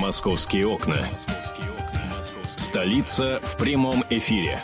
Московские окна. Столица в прямом эфире.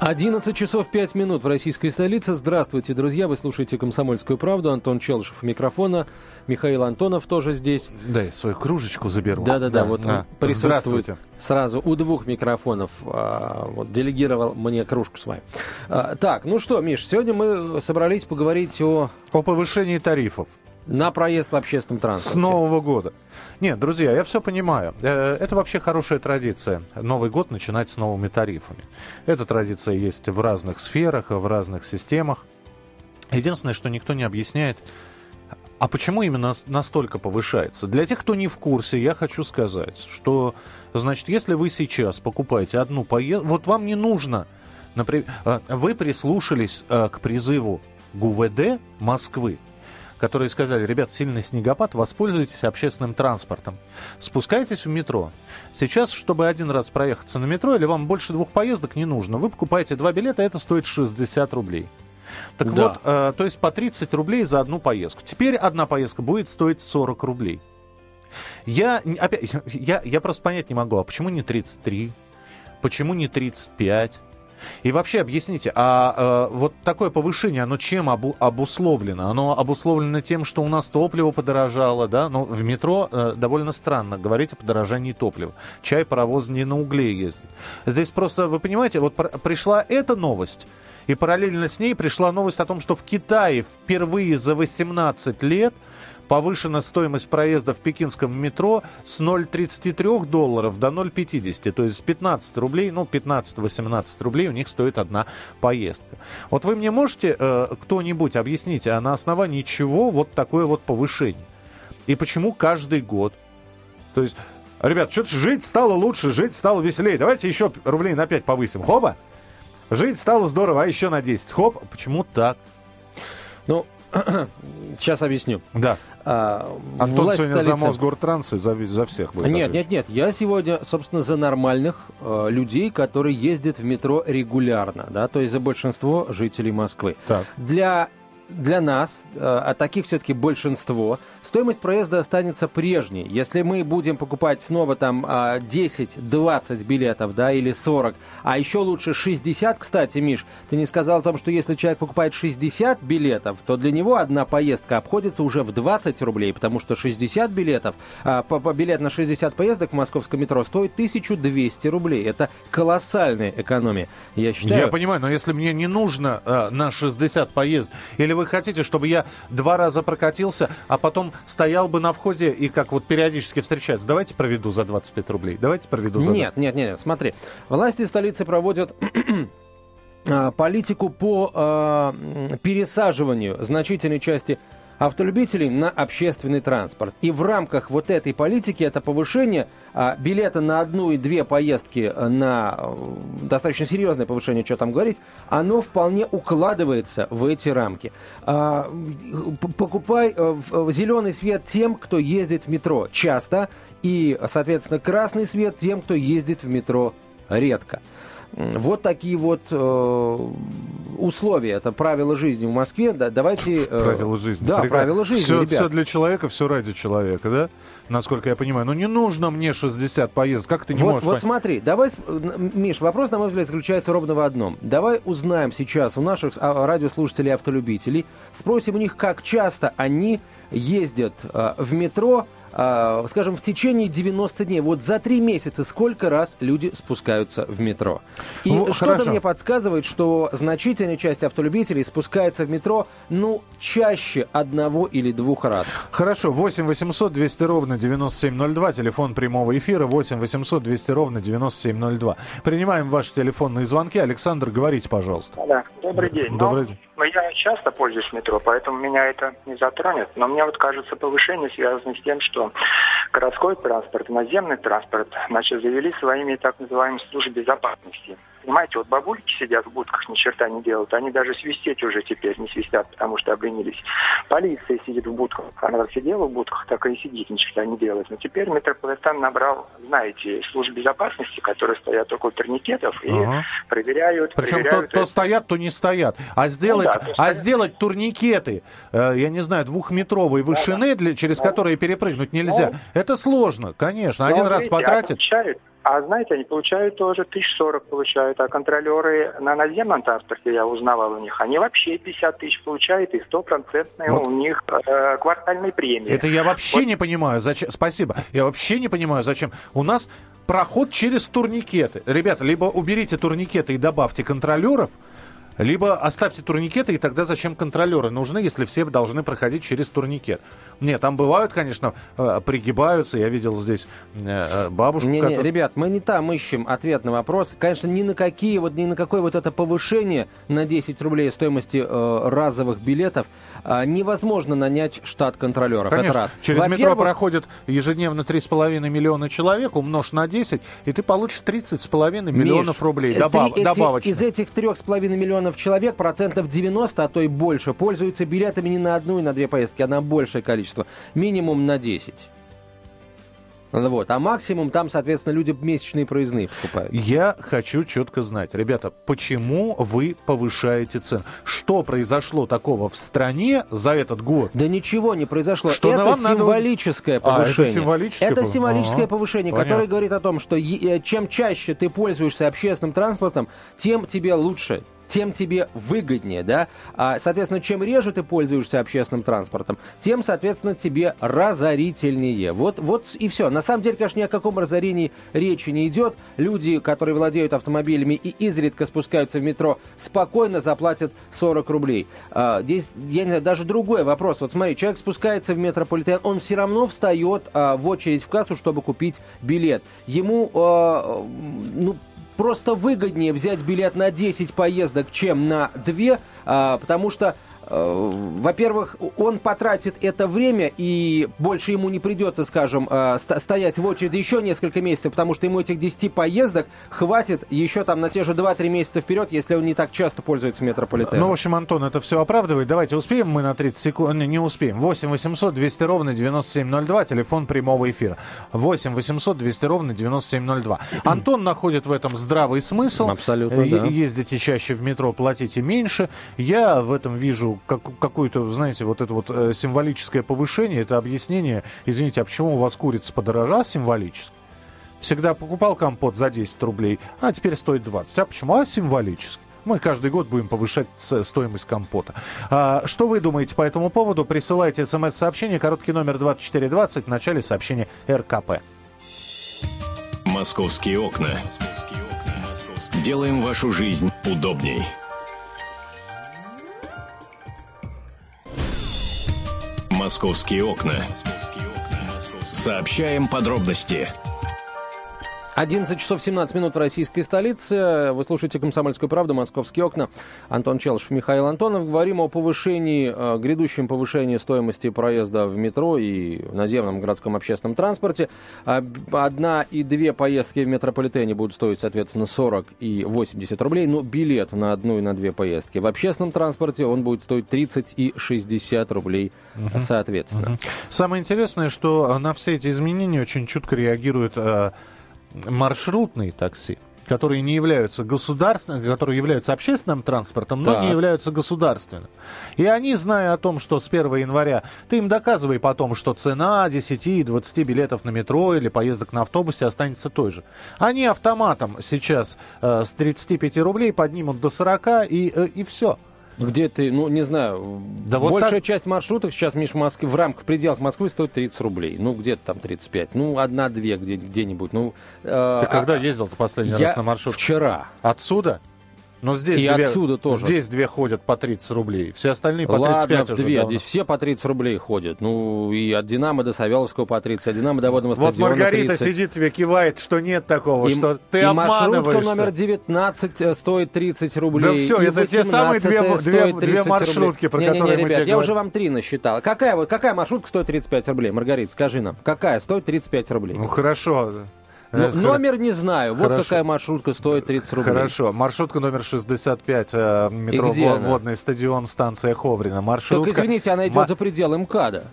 11 часов 5 минут в российской столице. Здравствуйте, друзья. Вы слушаете «Комсомольскую правду». Антон Челышев у микрофона. Михаил Антонов тоже здесь. Да, я свою кружечку заберу. Да-да-да, вот а, присутствует сразу у двух микрофонов. А, вот, делегировал мне кружку свою. А, так, ну что, Миш, сегодня мы собрались поговорить о... О повышении тарифов. На проезд в общественном транспорте. С Нового года. Нет, друзья, я все понимаю. Э, это вообще хорошая традиция. Новый год начинать с новыми тарифами. Эта традиция есть в разных сферах, в разных системах. Единственное, что никто не объясняет, а почему именно настолько повышается? Для тех, кто не в курсе, я хочу сказать, что, значит, если вы сейчас покупаете одну поездку, вот вам не нужно, например, э, вы прислушались э, к призыву ГУВД Москвы, которые сказали, ребят, сильный снегопад, воспользуйтесь общественным транспортом. Спускайтесь в метро. Сейчас, чтобы один раз проехаться на метро, или вам больше двух поездок не нужно, вы покупаете два билета, это стоит 60 рублей. Так да. вот, э, то есть по 30 рублей за одну поездку. Теперь одна поездка будет стоить 40 рублей. Я, опять, я, я просто понять не могу, а почему не 33? Почему не 35? И вообще объясните, а э, вот такое повышение, оно чем обу обусловлено? Оно обусловлено тем, что у нас топливо подорожало, да? Но в метро э, довольно странно говорить о подорожании топлива. Чай, паровоз не на угле ездит. Здесь просто, вы понимаете, вот пришла эта новость, и параллельно с ней пришла новость о том, что в Китае впервые за 18 лет повышена стоимость проезда в пекинском метро с 0,33 долларов до 0,50. То есть с 15 рублей, ну 15-18 рублей у них стоит одна поездка. Вот вы мне можете э, кто-нибудь объяснить, а на основании чего вот такое вот повышение? И почему каждый год? То есть, ребят, что-то жить стало лучше, жить стало веселее. Давайте еще рублей на 5 повысим. Хоба! Жить стало здорово, а еще на 10. Хоп, почему так? Ну, сейчас объясню. Да. А, Антон сегодня столицы... за Мосгортранс и за, за всех будет. Нет, нет, нет. Я сегодня, собственно, за нормальных э, людей, которые ездят в метро регулярно, да, то есть за большинство жителей Москвы. Так. Для для нас, э, а таких все-таки большинство, стоимость проезда останется прежней. Если мы будем покупать снова там 10-20 а, билетов, да, или 40, а еще лучше 60, кстати, Миш, ты не сказал о том, что если человек покупает 60 билетов, то для него одна поездка обходится уже в 20 рублей, потому что 60 билетов, а, билет на 60 поездок в московском метро стоит 1200 рублей. Это колоссальная экономия, я считаю. Я понимаю, но если мне не нужно э, на 60 поездок, или вы хотите, чтобы я два раза прокатился, а потом стоял бы на входе и как вот периодически встречаться? Давайте проведу за 25 рублей. Давайте проведу за... Нет, нет, нет, смотри. Власти столицы проводят а, политику по э, пересаживанию значительной части автолюбителей на общественный транспорт. И в рамках вот этой политики это повышение а, билета на одну и две поездки э, на э, достаточно серьезное повышение, что там говорить, оно вполне укладывается в эти рамки. А, покупай э, зеленый свет тем, кто ездит в метро часто, и, соответственно, красный свет тем, кто ездит в метро редко. Вот такие вот э, условия. Это правила жизни в Москве. Да, давайте... Э, правила жизни. Да, Прекрасно. правила жизни, все, все для человека, все ради человека, да? Насколько я понимаю. Но ну, не нужно мне 60 поездок. Как ты не вот, можешь... Вот смотри, давай... Миш, вопрос, на мой взгляд, заключается ровно в одном. Давай узнаем сейчас у наших а, радиослушателей-автолюбителей, спросим у них, как часто они ездят э, в метро, э, скажем, в течение 90 дней. Вот за три месяца сколько раз люди спускаются в метро? И ну, что-то мне подсказывает, что значительная часть автолюбителей спускается в метро, ну, чаще одного или двух раз. Хорошо, 8 800 200 ровно 9702, телефон прямого эфира 8 800 200 ровно 9702. Принимаем ваши телефонные звонки. Александр, говорите, пожалуйста. Да, добрый день. Добрый ну, день. Ну, я часто пользуюсь метро, поэтому меня это не затронет. Но мне вот кажется, повышение связано с тем, что городской транспорт, наземный транспорт, значит, завели своими так называемыми службы безопасности. Понимаете, вот бабульки сидят в будках, ни черта не делают. Они даже свистеть уже теперь не свистят, потому что обленились. Полиция сидит в будках. Она как сидела в будках, так и сидит, ни черта не делает. Но теперь метрополитен набрал, знаете, служб безопасности, которые стоят около турникетов и ага. проверяют. Причем проверяют то, то стоят, то не стоят. А сделать, ну, да, а стоят. сделать турникеты, э, я не знаю, двухметровой вышины, да, да. Для, через ну, которые перепрыгнуть нельзя, ну, это сложно, конечно. Один раз видите, а потратит. А знаете, они получают тоже 1040 получают, а контролеры на наземном транспорте, я узнавал у них, они вообще 50 тысяч получают и стопроцентные Вот. у них э, квартальные премии. Это я вообще Вот. не понимаю, зачем. Спасибо. Я вообще не понимаю, зачем. У нас проход через турникеты. Ребята, либо уберите турникеты и добавьте контролеров, либо оставьте турникеты, и тогда зачем контролеры нужны, если все должны проходить через турникет? Нет, там бывают, конечно, э, пригибаются. Я видел здесь э, э, бабушку, Не, не, которая- ребят, мы не там ищем ответ на вопрос. Конечно, ни на какие, вот ни на какое вот это повышение на 10 рублей стоимости э, разовых билетов а, невозможно нанять штат контролеров. Конечно, Это раз. через метро проходит ежедневно 3,5 миллиона человек, умножь на 10, и ты получишь 30,5 миллионов Миш, рублей э, добав- эти- добавочно. Из этих трех с половиной миллионов человек процентов 90, а то и больше, пользуются билетами не на одну и на две поездки, а на большее количество. Минимум на 10. Вот. А максимум там, соответственно, люди месячные проездные покупают. Я хочу четко знать, ребята, почему вы повышаете цены? Что произошло такого в стране за этот год? Да ничего не произошло. Что это вам надо- символическое А, это повышение. символическое Это символическое Ага, повышение, понятно. которое говорит о том, что э, чем чаще ты пользуешься общественным транспортом, тем тебе лучше тем тебе выгоднее, да? А, соответственно, чем реже ты пользуешься общественным транспортом, тем, соответственно, тебе разорительнее. Вот, вот и все. На самом деле, конечно, ни о каком разорении речи не идет. Люди, которые владеют автомобилями и изредка спускаются в метро, спокойно заплатят 40 рублей. А, здесь, я не знаю, даже другой вопрос. Вот смотри, человек спускается в метрополитен, он все равно встает а, в очередь в кассу, чтобы купить билет. Ему, а, ну, просто выгоднее взять билет на 10 поездок, чем на 2, а, потому что во-первых, он потратит это время, и больше ему не придется, скажем, э, ст- стоять в очереди еще несколько месяцев, потому что ему этих 10 поездок хватит еще там на те же 2-3 месяца вперед, если он не так часто пользуется метрополитеном. Ну, в общем, Антон, это все оправдывает. Давайте успеем мы на 30 секунд. Не, не успеем. 8 800 200 ровно 9702, телефон прямого эфира. 8 800 200 ровно 9702. Антон находит в этом здравый смысл. Абсолютно, Е- да. Ездите чаще в метро, платите меньше. Я в этом вижу как, какую-то, знаете, вот это вот э, символическое повышение. Это объяснение, извините, а почему у вас курица подорожала символически? Всегда покупал компот за 10 рублей, а теперь стоит 20. А почему? А символически. Мы каждый год будем повышать стоимость компота. А, что вы думаете по этому поводу? Присылайте смс-сообщение, короткий номер 2420, в начале сообщения РКП. Московские окна. Делаем вашу жизнь удобней. Московские окна. Сообщаем подробности. 11 часов 17 минут в российской столице. Вы слушаете «Комсомольскую правду», «Московские окна». Антон Челышев, Михаил Антонов. Говорим о повышении, э, грядущем повышении стоимости проезда в метро и в наземном городском общественном транспорте. Одна и две поездки в метрополитене будут стоить, соответственно, 40 и 80 рублей. Но билет на одну и на две поездки в общественном транспорте, он будет стоить 30 и 60 рублей, соответственно. Самое интересное, что на все эти изменения очень чутко реагируют э, маршрутные такси которые не являются государственным, которые являются общественным транспортом, но Так. не являются государственным. И они, зная о том, что с 1 января, ты им доказывай потом, что цена 10 и 20 билетов на метро или поездок на автобусе останется той же. Они автоматом сейчас э, с 35 рублей поднимут до 40 и, э, и все. Где ты, ну, не знаю, Да вот большая так- часть маршруток сейчас, Миш, в Москве, в рамках, в пределах Москвы стоит 30 рублей. Ну, где-то там 35. Ну, одна-две где, где-нибудь. Ну, э, Ты когда а- ездил-то последний я раз на маршрутке? вчера. Отсюда? Но здесь И две, отсюда тоже. Здесь две ходят по 30 рублей. Все остальные по Ладно, 35 уже две. давно. Здесь все по 30 рублей ходят. Ну, и от Динамо до Савеловского по 30, от Динамо до водного Вот стадиона Маргарита 30. сидит тебе, кивает, что нет такого, И- что ты и маршрутка обманываешься. номер 19 э, стоит 30 рублей. Да всё, и это те самые две- 18 две- две 30 маршрутки, рублей. про Не-не-не, которые мы ребят, тебе я говорим. уже вам три насчитал. Какая, вот, какая маршрутка стоит 35 рублей? Маргарита, скажи нам. Какая стоит 35 рублей? Ну хорошо. Ну, Э, хор- номер не знаю. Вот Хорошо. какая маршрутка стоит 30 рублей. Хорошо. Маршрутка номер 65, э, метро? Водный стадион, станция Ховрина. Только Маршрутка... извините, она идет Ма- за пределы МКАДа.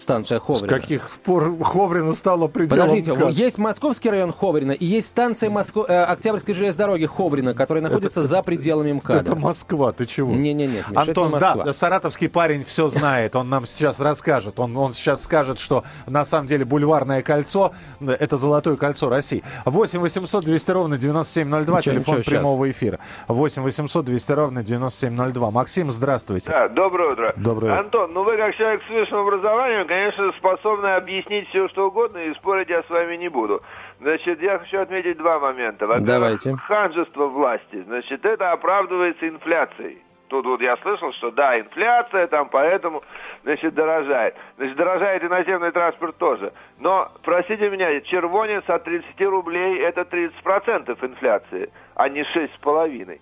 Станция Ховрина. С каких пор Ховрина стала пределом Подождите, МКАД? есть московский район Ховрина и есть станция Моско... э, Октябрьской железной дороги Ховрина, которая находится за пределами МКАДа. Это Москва, ты чего? Не-не-не, это Антон, не да, саратовский парень все знает, он нам сейчас расскажет. Он, он сейчас скажет, что на самом деле бульварное кольцо – это золотое кольцо России. 8 800 200 ровно 9702, Ничего, телефон ничего, прямого эфира. 8 800 200 ровно 9702. Максим, здравствуйте. Да, доброе утро. Доброе утро. Антон, ну вы как человек с высшим образованием, конечно, способны объяснить все, что угодно, и спорить я с вами не буду. Значит, я хочу отметить два момента. Во-первых, Давайте. ханжество власти. Значит, это оправдывается инфляцией. Тут вот я слышал, что да, инфляция там, поэтому, значит, дорожает. Значит, дорожает и наземный транспорт тоже. Но, простите меня, червонец от 30 рублей это 30% инфляции, а не 6,5%.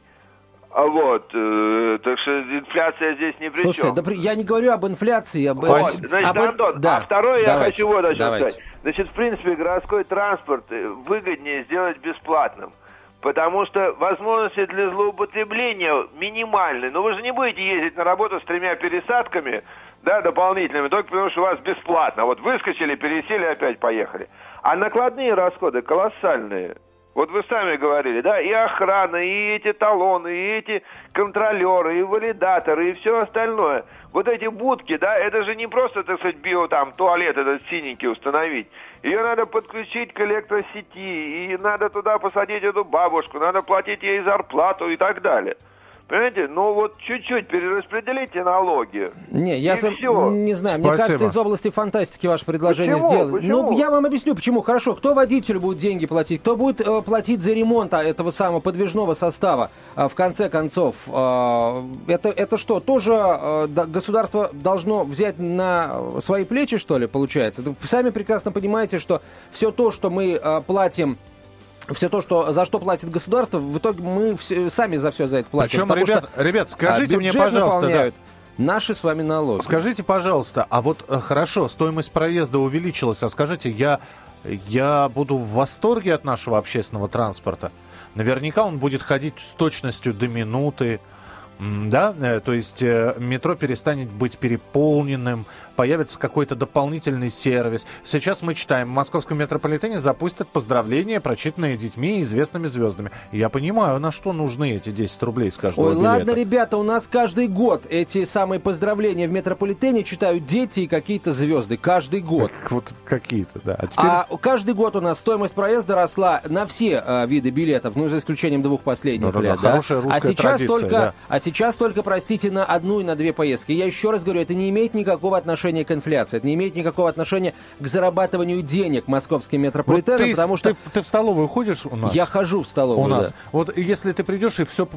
А вот, э, так что инфляция здесь ни при Слушайте, чем. да при- я не говорю об инфляции, об... Вот, значит, об- Антон, да, а второе я давайте, хочу вот о чем давайте. сказать. Значит, в принципе, городской транспорт э, выгоднее сделать бесплатным. Потому что возможности для злоупотребления минимальны. Но вы же не будете ездить на работу с тремя пересадками, да, дополнительными, только потому что у вас бесплатно. Вот выскочили, пересели, опять поехали. А накладные расходы колоссальные. Вот вы сами говорили, да, и охрана, и эти талоны, и эти контролеры, и валидаторы, и все остальное. Вот эти будки, да, это же не просто, так сказать, био там туалет этот синенький установить. Ее надо подключить к электросети, и надо туда посадить эту бабушку, надо платить ей зарплату и так далее. Понимаете, ну вот чуть-чуть перераспределите налоги. Не, я И сам всё. не знаю, мне Спасибо. кажется, из области фантастики ваше предложение Почему? сделано. Почему? Ну, я вам объясню, почему. Хорошо, кто водителю будет деньги платить, кто будет э, платить за ремонт а, этого самого подвижного состава, а, в конце концов. А, это, это что, тоже э, да, государство должно взять на свои плечи, что ли, получается? Вы сами прекрасно понимаете, что все то, что мы э, платим все то, что, за что платит государство, в итоге мы все- сами за все за это платим. Причем, ребят, что, ребят, скажите а, мне, пожалуйста, да, наши с вами налоги. Скажите, пожалуйста, а вот э, хорошо, стоимость проезда увеличилась, а скажите, я, я буду в восторге от нашего общественного транспорта? Наверняка он будет ходить с точностью до минуты, да, Э, то есть э, метро перестанет быть переполненным, появится какой-то дополнительный сервис. Сейчас мы читаем, в московском метрополитене запустят поздравления, прочитанные детьми и известными звездами. Я понимаю, на что нужны эти 10 рублей с каждого Ой, билета. ладно, ребята, у нас каждый год эти самые поздравления в метрополитене читают дети и какие-то звезды. Каждый год. Как вот какие-то, да. А теперь... А каждый год у нас стоимость проезда росла на все э, виды билетов, ну, за исключением двух последних Да-да-да, лет. да? хорошая а русская сейчас традиция, только, да. А сейчас только, простите, на одну и на две поездки. Я еще раз говорю, это не имеет никакого отношения к инфляции, это не имеет никакого отношения к зарабатыванию денег московским Вот метрополитеном, ты, потому что ты, ты в столовую ходишь у нас? я хожу в столовую. у нас. да. Вот если ты придешь и все,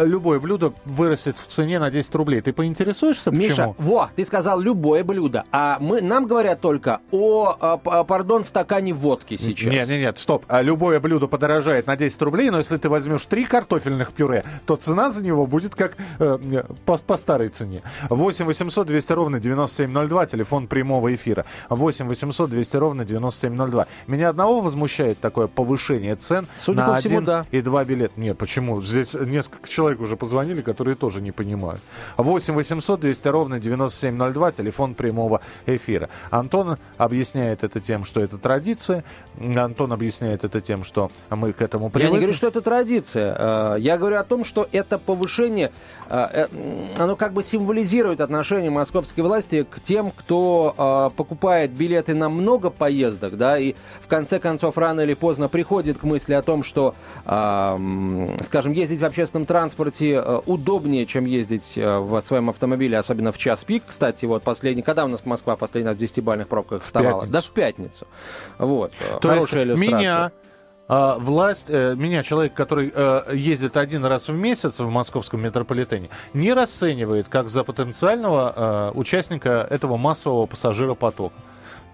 любое блюдо вырастет в цене на 10 рублей, ты поинтересуешься, Миша, почему? во, ты сказал любое блюдо, а мы, нам говорят только о, а, п- а, пардон, стакане водки сейчас. Нет, нет, нет, стоп. А любое блюдо подорожает на 10 рублей, но если ты возьмешь три картофельных пюре, то цена за него будет как э, по, по старой цене. 8 800 200 ровно 9702, телефон прямого эфира. 8 800 200 ровно 9702. Меня одного возмущает такое повышение цен Судя на по всему, один да. и два билета. Нет, почему? Здесь несколько человек уже позвонили, которые тоже не понимают. 8 800 200 ровно 9702, телефон прямого эфира. Антон объясняет это тем, что это традиция. Антон объясняет это тем, что мы к этому Я привыкли. не говорю, что это традиция. Э, Я говорю о том, что это повышение, э, э, оно как бы символизирует отношение московской власти к тем, кто э, покупает билеты на много поездок, да, и в конце концов рано или поздно приходит к мысли о том, что, э, скажем, ездить в общественном транспорте э, удобнее, чем ездить в своем автомобиле, особенно в час пик. Кстати, вот последний, когда у нас Москва последний раз в 10-бальных пробках вставала? пятницу. Да, в пятницу. Вот. То есть Хорошая иллюстрация. меня а, власть, э, меня, человек, который э, ездит один раз в месяц в московском метрополитене, не расценивает как за потенциального э, участника этого массового пассажиропотока.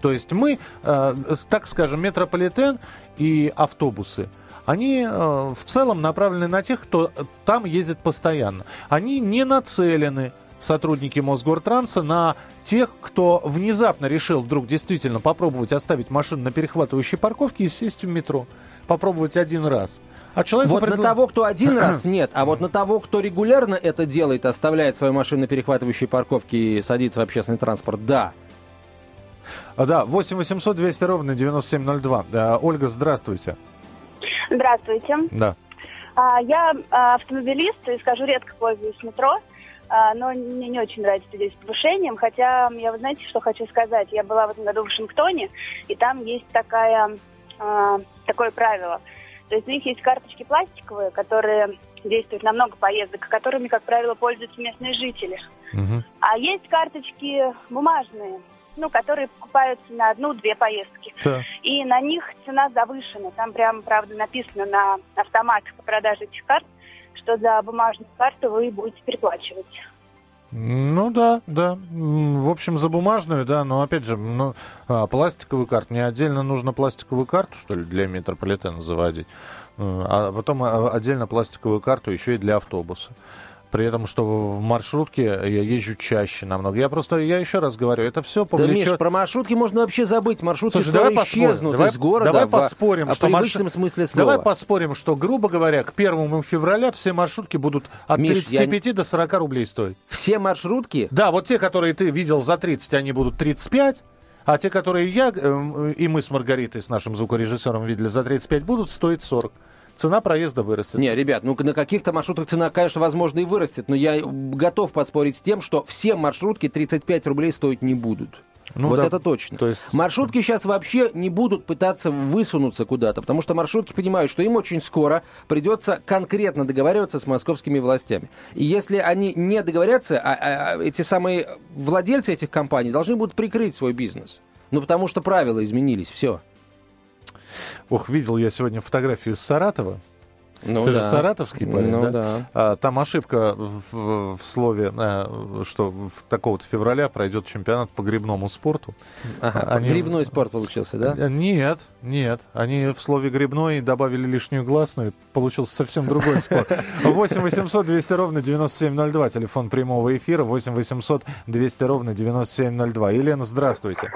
То есть мы, так скажем, метрополитен и автобусы, они в целом направлены на тех, кто там ездит постоянно. Они не нацелены сотрудники Мосгортранса на тех, кто внезапно решил вдруг действительно попробовать оставить машину на перехватывающей парковке и сесть в метро. Попробовать один раз. А человеку Вот предла- на того, кто один раз, нет. А вот на того, кто регулярно это делает, оставляет свою машину на перехватывающей парковке и садится в общественный транспорт, да. А, да, 8 800 200 ровно 9702. Да, Ольга, здравствуйте. Здравствуйте. Да. А, Я а, автомобилист и, скажу, редко пользуюсь метро, но мне не очень нравится здесь с повышением, хотя я, вы знаете, что хочу сказать? Я была в этом году в Вашингтоне, и там есть такая, а, такое правило. То есть у них есть карточки пластиковые, которые действуют на много поездок, которыми, как правило, пользуются местные жители. Мгм. А есть карточки бумажные, ну, которые покупаются на одну-две поездки. Да. И на них цена завышена. Там прям, правда, написано на автоматах по продаже этих карт, что за бумажную карту вы будете переплачивать. Ну да, да. В общем, за бумажную, да, но опять же, ну, а, пластиковую карту. Мне отдельно нужно пластиковую карту, что ли, для метрополитена заводить. А потом а, отдельно пластиковую карту еще и для автобуса. При этом, что в маршрутке я езжу чаще намного. Я просто, я еще раз говорю, это все Да, Миш, повлечет... про маршрутки можно вообще забыть. Маршрутки Слушай, давай исчезнут Давай, из города давай поспорим, в что марш- смысле слова. Давай поспорим, что, грубо говоря, к первому февраля все маршрутки будут от Миш, я 35 до 40 рублей стоить. Все маршрутки Да, вот те, которые ты видел за 30, они будут 35, а те, которые я эм, и мы с Маргаритой, с нашим звукорежиссером видели за 35, будут стоить 40. Цена проезда вырастет. Не, ребят, ну на каких-то маршрутах цена, конечно, возможно, и вырастет, но я готов поспорить с тем, что все маршрутки 35 рублей стоить не будут. Ну вот да. это точно. То есть- Маршрутки сейчас вообще не будут пытаться высунуться куда-то, потому что маршрутки понимают, что им очень скоро придется конкретно договариваться с московскими властями. И если они не договорятся, а, а- а эти самые владельцы этих компаний должны будут прикрыть свой бизнес. Ну, потому что правила изменились, все. Ох, видел я сегодня фотографию из Саратова. Ну, Ты да. же саратовский парень, Ну, да? да. А, там ошибка в, в- в слове, э, что в такого-то февраля пройдет чемпионат по грибному спорту. Ага, Они- грибной спорт получился, да? Э, Нет, нет. Они в слове грибной добавили лишнюю гласную. Получился совсем другой спор. 8 800 200 ровно 9702. Телефон прямого эфира. 8 800 200 ровно 9702. Елена, здравствуйте.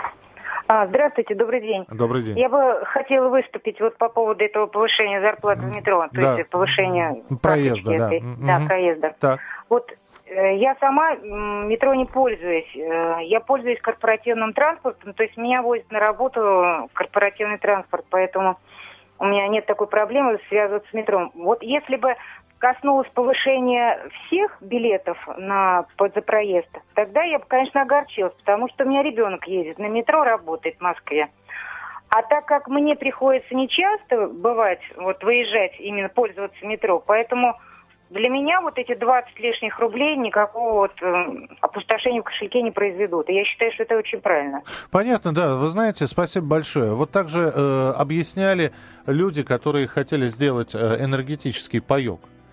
А, здравствуйте, добрый день. Добрый день. Я бы хотела выступить вот по поводу этого повышения зарплаты в метро, то Да. есть повышения Проезда, да. этой. Мгм. Да, проезда. Так. Вот э, я сама метро не пользуюсь. Э, Я пользуюсь корпоративным транспортом, то есть меня возят на работу корпоративный транспорт, поэтому у меня нет такой проблемы связываться с метро. Вот если бы коснулось повышения всех билетов на, за тогда я бы, конечно, огорчилась, потому что у меня ребенок ездит на метро, работает в Москве. А так как мне приходится нечасто бывать, вот выезжать, именно пользоваться метро, поэтому для меня вот эти 20 лишних рублей никакого вот э, опустошения в кошельке не произведут. И я считаю, что это очень правильно. Понятно, да. Вы знаете, спасибо большое. Вот также э, объясняли люди, которые хотели сделать э, энергетический паек.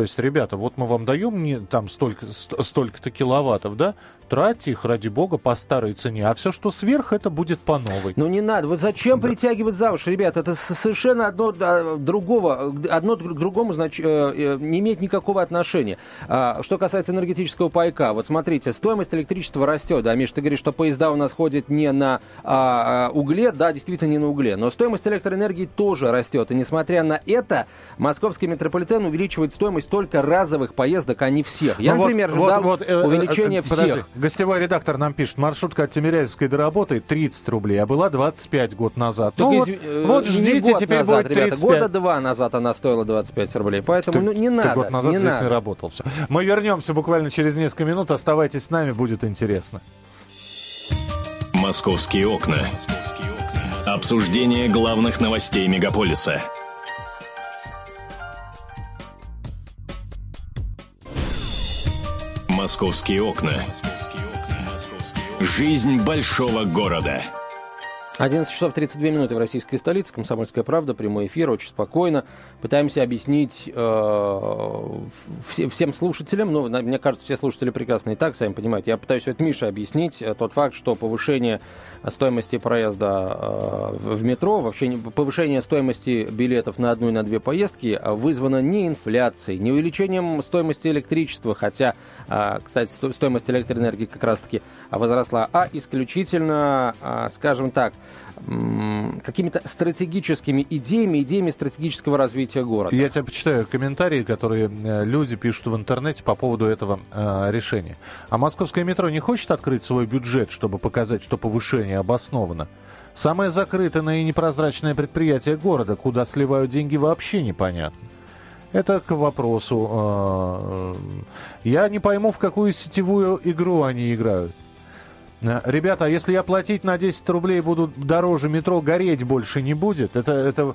То есть, ребята, вот мы вам даем не, там столько, ст- столько-то киловаттов, да? Тратьте их, ради бога, по старой цене. А все, что сверх, это будет по новой. Ну не надо. Вот зачем притягивать за уши, ребят? Это совершенно одно другого, одно к другому знач, э, э, не имеет никакого отношения. А, что касается энергетического пайка, вот смотрите, стоимость электричества растет. Да, Миш, ты говоришь, что поезда у нас ходят не на а, а, угле, да, действительно не на угле, но стоимость электроэнергии тоже растет. И несмотря на это, московский метрополитен увеличивает стоимость только разовых поездок, а не всех. Я, Ну вот- например, вот- ждал вот, э, э, увеличения э, подожди. всех. Гостевой редактор нам пишет, маршрутка от Тимирязевской до работы 30 рублей, а была 25 год назад. Так ну вот, э, вот ждите, теперь назад, будет ребята, 35. года два назад она стоила 25 рублей, поэтому Ты- ну, не ты надо, год назад не здесь надо. не работал. Всё. Мы вернемся буквально через несколько минут. Оставайтесь с нами, будет интересно. «Московские окна». Обсуждение главных новостей мегаполиса. «Московские окна». Жизнь большого города. 11 часов 32 минуты в российской столице. Комсомольская правда, прямой эфир, очень спокойно. Пытаемся объяснить э, все- всем слушателям, ну, мне кажется, все слушатели прекрасно и так, сами понимаете. Я пытаюсь это Мише объяснить, э, тот факт, что повышение стоимости проезда э, в метро, вообще повышение стоимости билетов на одну и на две поездки вызвано не инфляцией, не увеличением стоимости электричества, хотя, э, кстати, сто- стоимость электроэнергии как раз-таки возросла, а исключительно, э, скажем так, какими-то стратегическими идеями, идеями стратегического развития города. Я тебе почитаю комментарии, которые э, люди пишут в интернете по поводу этого э, решения. А московское метро не хочет открыть свой бюджет, чтобы показать, что повышение обосновано? Самое закрытое и непрозрачное предприятие города, куда сливают деньги, вообще непонятно. Это к вопросу. Э, я не пойму, в какую сетевую игру они играют. Э, ребята, а если я платить на 10 рублей буду дороже метро, гореть больше не будет? Это, это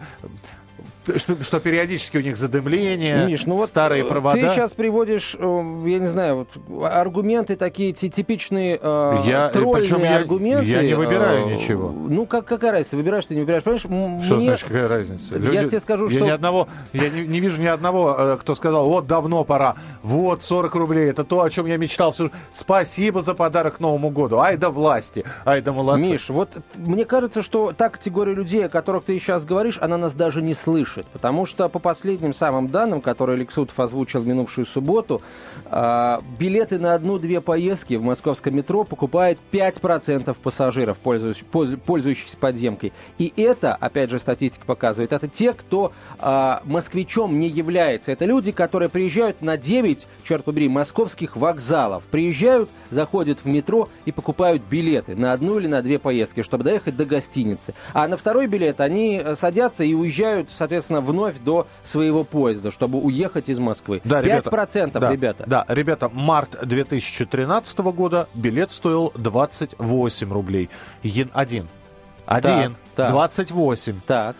что, что периодически у них задымление, Миш, ну вот старые э, провода. Ты сейчас приводишь, э, я не знаю, вот, аргументы такие типичные э, я, тролльные я, аргументы. Я не выбираю э, ничего. Ну, как, какая разница, выбираешь ты, не выбираешь. Понимаешь, что мне... значит, какая разница? Люди... Я тебе скажу, я что... Ни одного, я не, не вижу ни одного, кто сказал, вот давно пора, вот 40 рублей, это то, о чем я мечтал. Спасибо за подарок к Новому году. Ай да власти, ай да молодцы. Миш, вот мне кажется, что та категория людей, о которых ты сейчас говоришь, она нас даже не слышит. Потому что по последним самым данным, которые Лексутов озвучил минувшую субботу, а, билеты на одну-две поездки в московском метро покупает 5% пассажиров, пользующихся подземкой. И это, опять же, статистика показывает, это те, кто а, москвичом не является. Это люди, которые приезжают на 9, черт побери, московских вокзалов. Приезжают, заходят в метро и покупают билеты на одну или на две поездки, чтобы доехать до гостиницы. А на второй билет они садятся и уезжают, соответственно, вновь вновь до своего поезда, чтобы уехать из Москвы. Да, 5%, ребята, да, ребята. Да, ребята, март 2013 года билет стоил 28 рублей. Один. Один. Так, 28. Так.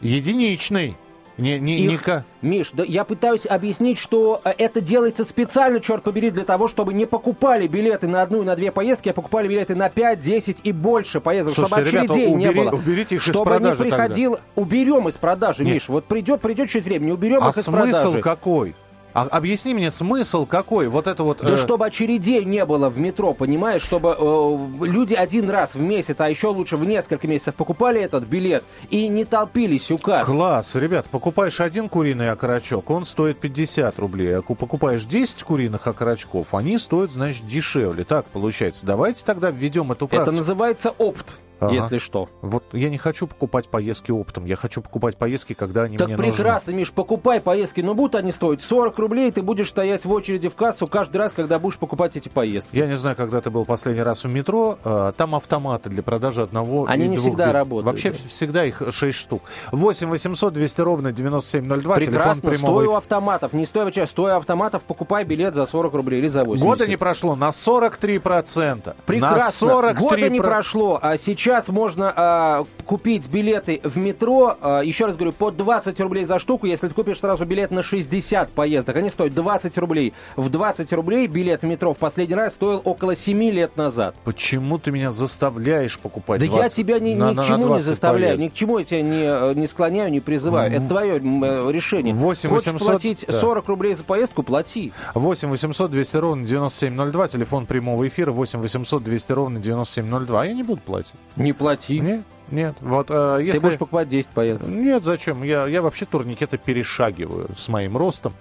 Единичный. Не, не, Их, не... Миш, да я пытаюсь объяснить, что э, это делается специально, черт побери, для того, чтобы не покупали билеты на одну и на две поездки, а покупали билеты на 5, 10 и больше поездок, Слушайте, чтобы очередей ребята, убери, не было. Уберите их чтобы из продажи не приходил... тогда. Уберем из продажи, Нет. Миш. Вот придет, придет чуть времени, уберем а их из продажи. смысл какой? А, объясни мне смысл какой? Вот это вот... Да э... чтобы очередей не было в метро, понимаешь? Чтобы э, люди один раз в месяц, а еще лучше в несколько месяцев покупали этот билет и не толпились у касс. Класс, ребят, покупаешь один куриный окорочок, он стоит 50 рублей. А покупаешь 10 куриных окорочков, они стоят, значит, дешевле. Так получается. Давайте тогда введем эту практику. Это называется опт. Ага. если что. Вот я не хочу покупать поездки оптом, я хочу покупать поездки, когда они так мне прекрасно, нужны. Миш, покупай поездки, но будут они стоить 40 рублей, ты будешь стоять в очереди в кассу каждый раз, когда будешь покупать эти поездки. Я не знаю, когда ты был последний раз в метро, а, там автоматы для продажи одного Они и не двух всегда билетов. работают. Вообще да. всегда их 6 штук. 8 800 200 ровно 9702, Прекрасно, телефон стой у автоматов, не стой час, стой у автоматов, покупай билет за 40 рублей или за 80. Года не прошло, на 43%. Прекрасно, на 43%. года не прошло, а сейчас можно а, купить билеты в метро, а, еще раз говорю, по 20 рублей за штуку, если ты купишь сразу билет на 60 поездок, они стоят 20 рублей. В 20 рублей билет в метро в последний раз стоил около 7 лет назад. Почему ты меня заставляешь покупать Да 20, я тебя ни, на, ни на, к чему на не заставляю, поездок? ни к чему я тебя не, не склоняю, не призываю. Это твое м, решение. 8 Хочешь 800, платить да. 40 рублей за поездку, плати. 8 800 200 ровно 9702, телефон прямого эфира 8 800 200 ровно 9702. А я не буду платить. Не плати. Нет, нет. Вот, э, если... Ты будешь покупать 10 поездок. Нет, зачем? Я, я вообще турникеты перешагиваю с моим ростом.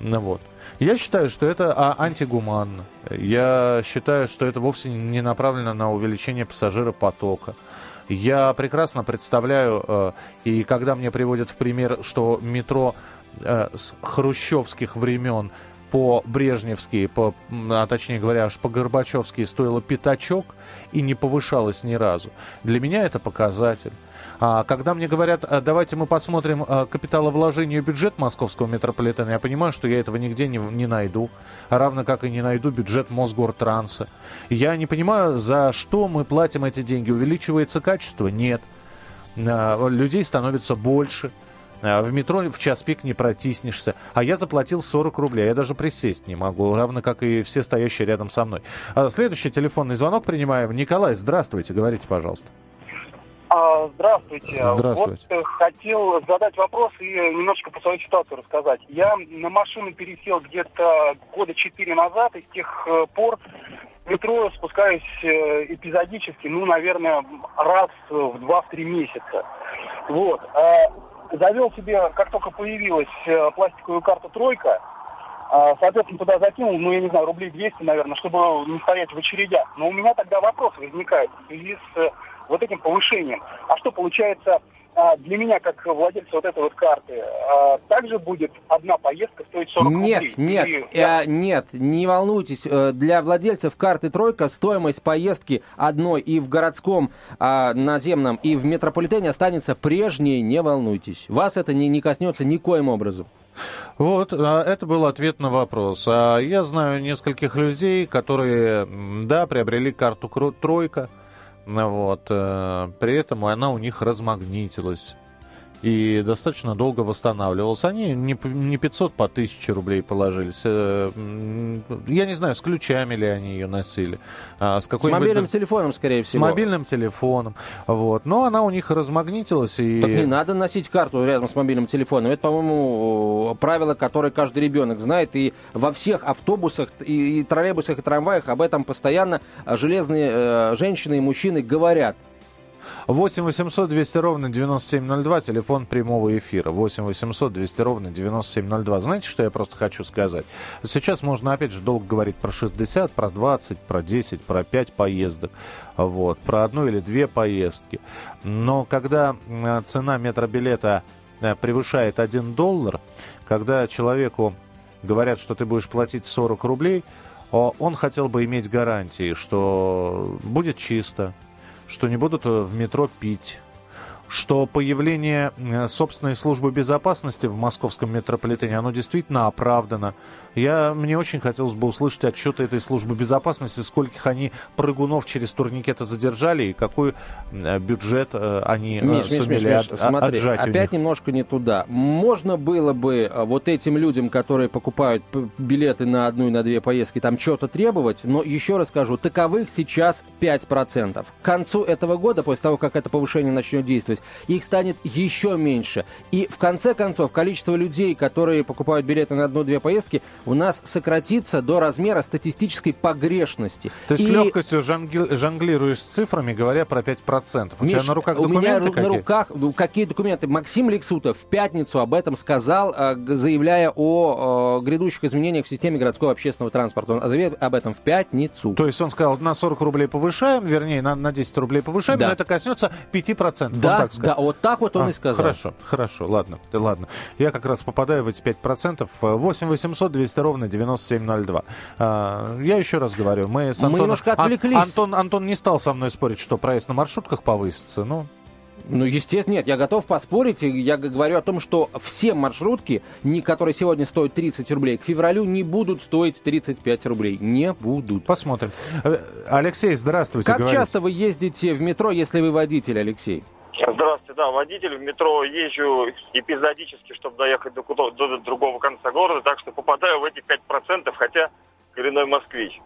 Ну, вот. Я считаю, что это а, антигуманно. Я считаю, что это вовсе не направлено на увеличение пассажиропотока. Я прекрасно представляю, э, и когда мне приводят в пример, что метро э, с хрущевских времен по брежневские, по, а точнее говоря, аж по горбачевские стоило пятачок и не повышалось ни разу. Для меня это показатель. А когда мне говорят, «А, давайте мы посмотрим а, капиталовложение и бюджет московского метрополитена, я понимаю, что я этого нигде не, не найду. Равно как и не найду бюджет Мосгортранса. Я не понимаю, за что мы платим эти деньги. Увеличивается качество? Нет. Людей становится больше. А, В метро в час пик не протиснешься. А я заплатил 40 рублей. Я даже присесть не могу, равно как и все стоящие рядом со мной. А, Следующий телефонный звонок принимаем. Николай, здравствуйте. Говорите, пожалуйста. А, Здравствуйте. Здравствуйте. Вот э, хотел задать вопрос и немножко по своей ситуации рассказать. Я на машину пересел где-то года четыре назад, и с тех э, пор в метро спускаюсь э, эпизодически, ну, наверное, раз в два-три месяца. Вот. Завел себе, как только появилась э, пластиковую карту «Тройка», а, Соответственно, туда закинул, ну, я не знаю, рублей 200, наверное, чтобы не стоять в очередях. Но у меня тогда вопрос возникает в связи с э, вот этим повышением. А что получается для меня, как владельца вот этой вот карты, а, также будет одна поездка стоить 40 нет, рублей? Нет, Или- э, нет, не волнуйтесь. Э, Для владельцев карты «Тройка» стоимость поездки одной и в городском а, наземном, и в метрополитене останется прежней, не волнуйтесь. Вас это не, не коснется никоим образом. Вот, а, это был ответ на вопрос. А Я знаю нескольких людей, которые, да, приобрели карту «Кро- «Тройка», вот, э, при этом она у них размагнитилась и достаточно долго восстанавливалась. Они не, не 500 по 1000 рублей положились. Э, Я не знаю, с ключами ли они ее носили, а с С какой мобильным телефоном, скорее с всего. мобильным телефоном. Вот. Но она у них размагнитилась и... Так не надо носить карту рядом с мобильным телефоном. Это, по-моему, правило, которое каждый ребенок знает. И во всех автобусах, и, и троллейбусах, и трамваях об этом постоянно а, железные э, женщины и мужчины говорят. 8 800 200 ровно 9702, телефон прямого эфира. 8 800 200 ровно 9702. Знаете, что я просто хочу сказать? Сейчас можно, опять же, долго говорить про 60, про 20, про 10, про 5 поездок. Вот, про одну или две поездки. Но когда э, цена метробилета э, превышает 1 доллар, когда человеку говорят, что ты будешь платить 40 рублей, он хотел бы иметь гарантии, что будет чисто, что не будут э, в метро пить, что появление э, собственной службы безопасности в московском метрополитене, оно действительно оправдано. Я, мне очень хотелось бы услышать отчеты этой службы безопасности, скольких они прыгунов через турникеты задержали и какой э, бюджет э, они э, Миш, Миш, Миш, сумели Миш, от- смотри, отжать опять немножко не туда. Можно было бы вот этим людям, которые покупают билеты на одну и на две поездки, там что-то требовать, но еще раз скажу, таковых сейчас 5%. К концу этого года, после того, как это повышение начнет действовать, их станет еще меньше. И в конце концов, количество людей, которые покупают билеты на одну-две поездки, у нас сократится до размера статистической погрешности. Ты с И- легкостью жангли- жонглируешь с цифрами, говоря про 5%. У Миш, тебя на руках у меня документы ру- на какие? руках ну, какие документы? Максим Лексутов в пятницу об этом сказал, г- заявляя о грядущих изменениях в системе городского общественного транспорта. Он заявил об этом в пятницу. То есть он сказал, на 40 рублей повышаем, вернее, на, на 10 рублей повышаем, Да. но это коснется 5%. Он да, так сказал. да, вот так вот он А, и сказал. Хорошо, хорошо, ладно, ладно. Я как раз попадаю в эти 5%. 8 800 200 ровно 9702. А, я еще раз говорю, мы с Мы Антоном... немножко Ан- отвлеклись. Антон, Антон не стал со мной спорить, что проезд на маршрутках повысится. Ну, Ну, естественно, нет, я готов поспорить. Я говорю о том, что все маршрутки, которые сегодня стоят 30 рублей, к февралю не будут стоить 35 рублей. Не будут. посмотрим. Э, Алексей, здравствуйте. Как говорите. часто вы ездите в метро, если вы водитель, Алексей? Здравствуйте, да, водитель. В метро езжу эпизодически, чтобы доехать до, куда- до другого конца города, так что попадаю в эти 5%, хотя коренной москвич.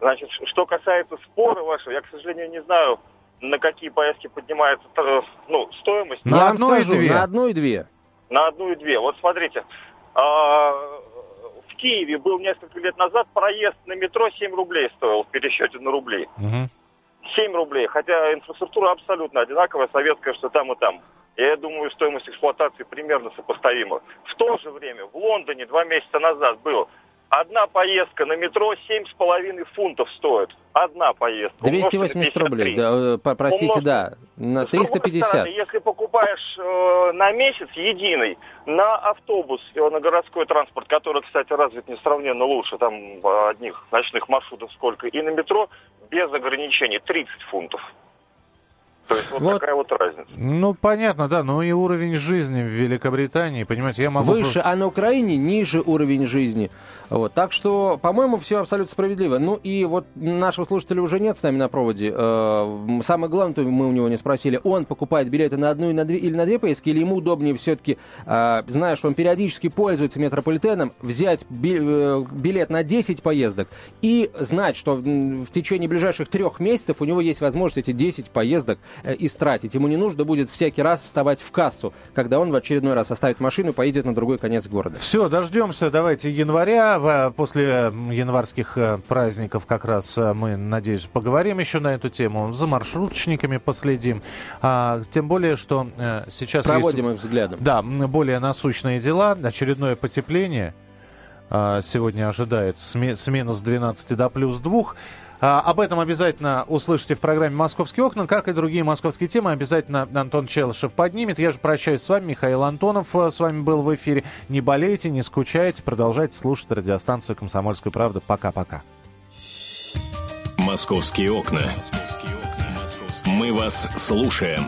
Значит, что касается спора вашего, я, к сожалению, не знаю, на какие поездки поднимается э, ну, стоимость. На я вам одну и скажу, две. на одну и две. На одну и две. Вот смотрите, а, в Киеве был несколько лет назад проезд на метро 7 рублей стоил в пересчете на рубли. Мгм. 7 рублей, хотя инфраструктура абсолютно одинаковая, советская, что там и там. Я думаю, стоимость эксплуатации примерно сопоставима. В то же время в Лондоне два месяца назад был одна поездка на метро 7,5 фунтов стоит. Одна поездка. Умножьте на 280 рублей. 53. Да, э, простите, да. На С другой 350. стороны, если покупаешь э, на месяц единый, на автобус, э, на городской транспорт, который, кстати, развит несравненно лучше, там э, одних ночных маршрутов сколько, и на метро без ограничений 30 фунтов. То есть вот, Вот. такая вот разница. Ну, понятно, да, но и уровень жизни в Великобритании, понимаете, я могу... Выше, а на Украине ниже уровень жизни. Вот. Так что, по-моему, все абсолютно справедливо. Ну и вот нашего слушателя уже нет с нами на проводе. Э, Самое главное, то мы у него не спросили, он покупает билеты на одну и на две, или на две поездки, или ему удобнее все-таки, зная, что он периодически пользуется метрополитеном, взять э, билет на 10 поездок и знать, что в течение ближайших трех месяцев у него есть возможность эти 10 поездок э, истратить. Ему не нужно будет всякий раз вставать в кассу, когда он в очередной раз оставит машину и поедет на другой конец города. Все, дождемся, давайте января. В- После м, январских э, праздников как раз э, мы, надеюсь, поговорим еще на эту тему. За маршруточниками последим. А, тем более, что э, сейчас есть- Проводим их взглядом. Да, более насущные дела. Очередное потепление. а, сегодня ожидается с минус 12 до плюс 2. А, об этом обязательно услышите в программе «Московские окна». Как и другие московские темы, обязательно Антон Челышев поднимет. Я же прощаюсь с вами. Михаил Антонов э, с вами был в эфире. Не болейте, не скучайте. Продолжайте слушать радиостанцию «Комсомольская правда». Пока-пока. «Московские окна». Мы вас слушаем.